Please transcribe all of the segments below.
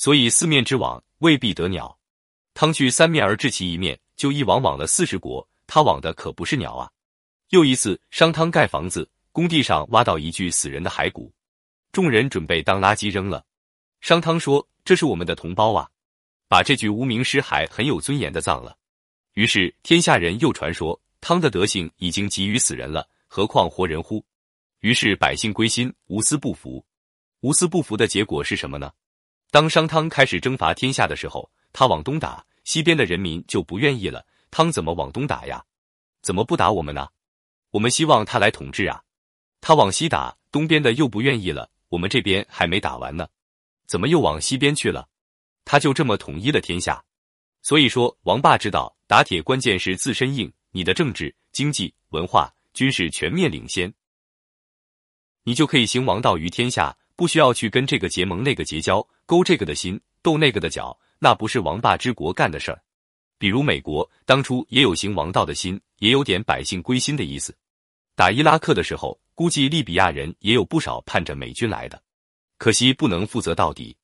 所以四面之网未必得鸟。汤去三面而治其一面，就一网网了四十国。他网的可不是鸟啊！又一次，商汤盖房子，工地上挖到一具死人的骸骨，众人准备当垃圾扔了。商汤说：“这是我们的同胞啊，把这具无名尸骸很有尊严的葬了。”于是天下人又传说汤的德行已经给予死人了，何况活人乎？于是百姓归心，无私不服。无私不服的结果是什么呢？当商汤开始征伐天下的时候，他往东打，西边的人民就不愿意了。汤怎么往东打呀？怎么不打我们呢？我们希望他来统治啊！他往西打，东边的又不愿意了。我们这边还没打完呢，怎么又往西边去了？他就这么统一了天下。所以说，王霸之道，打铁关键是自身硬，你的政治、经济、文化、军事全面领先，你就可以行王道于天下，不需要去跟这个结盟、那个结交，勾这个的心，斗那个的脚，那不是王霸之国干的事儿。比如美国当初也有行王道的心，也有点百姓归心的意思。打伊拉克的时候，估计利比亚人也有不少盼着美军来的，可惜不能负责到底。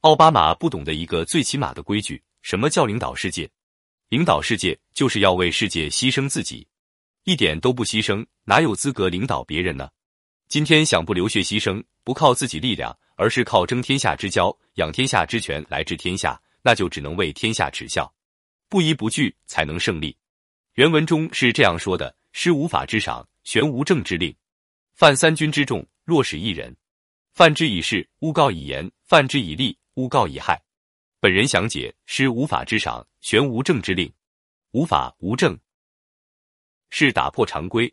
奥巴马不懂得一个最起码的规矩，什么叫领导世界？领导世界就是要为世界牺牲自己，一点都不牺牲，哪有资格领导别人呢？今天想不流血牺牲，不靠自己力量，而是靠争天下之交、养天下之权来治天下，那就只能为天下耻笑。不疑不惧才能胜利。原文中是这样说的：“施无法之赏，悬无政之令，犯三军之众，若使一人，犯之以事，诬告以言；犯之以利，诬告以害。”本人详解：施无法之赏，悬无政之令，无法无政，是打破常规。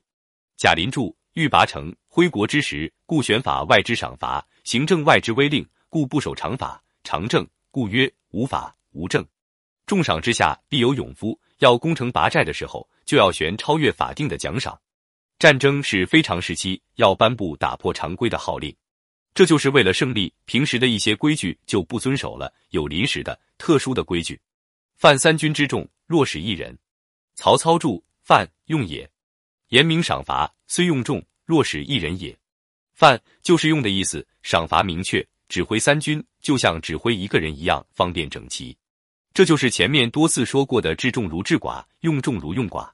贾林注：欲拔城，挥国之时，故选法外之赏罚，行政外之威令，故不守常法常政，故曰无法无政。重赏之下必有勇夫，要攻城拔寨的时候，就要悬超越法定的奖赏。战争是非常时期，要颁布打破常规的号令，这就是为了胜利。平时的一些规矩就不遵守了，有临时的、特殊的规矩。犯三军之众，若使一人。曹操注：犯用也，严明赏罚，虽用众，若使一人也。犯就是用的意思，赏罚明确，指挥三军就像指挥一个人一样，方便整齐。这就是前面多次说过的“治众如治寡，用众如用寡”。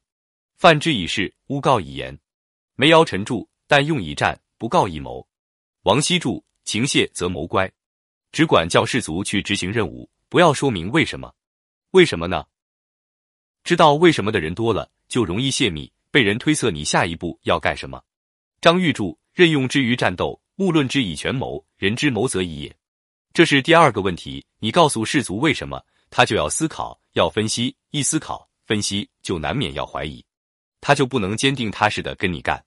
犯之以事，诬告以言。梅尧臣注：但用以战，不告以谋。王羲注：情谢则谋乖，只管叫士卒去执行任务，不要说明为什么。为什么呢？知道为什么的人多了，就容易泄密，被人推测你下一步要干什么。张玉柱：任用之于战斗，勿论之以权谋，人之谋则已也。这是第二个问题，你告诉士卒为什么？他就要思考，要分析，一思考分析就难免要怀疑，他就不能坚定踏实的跟你干。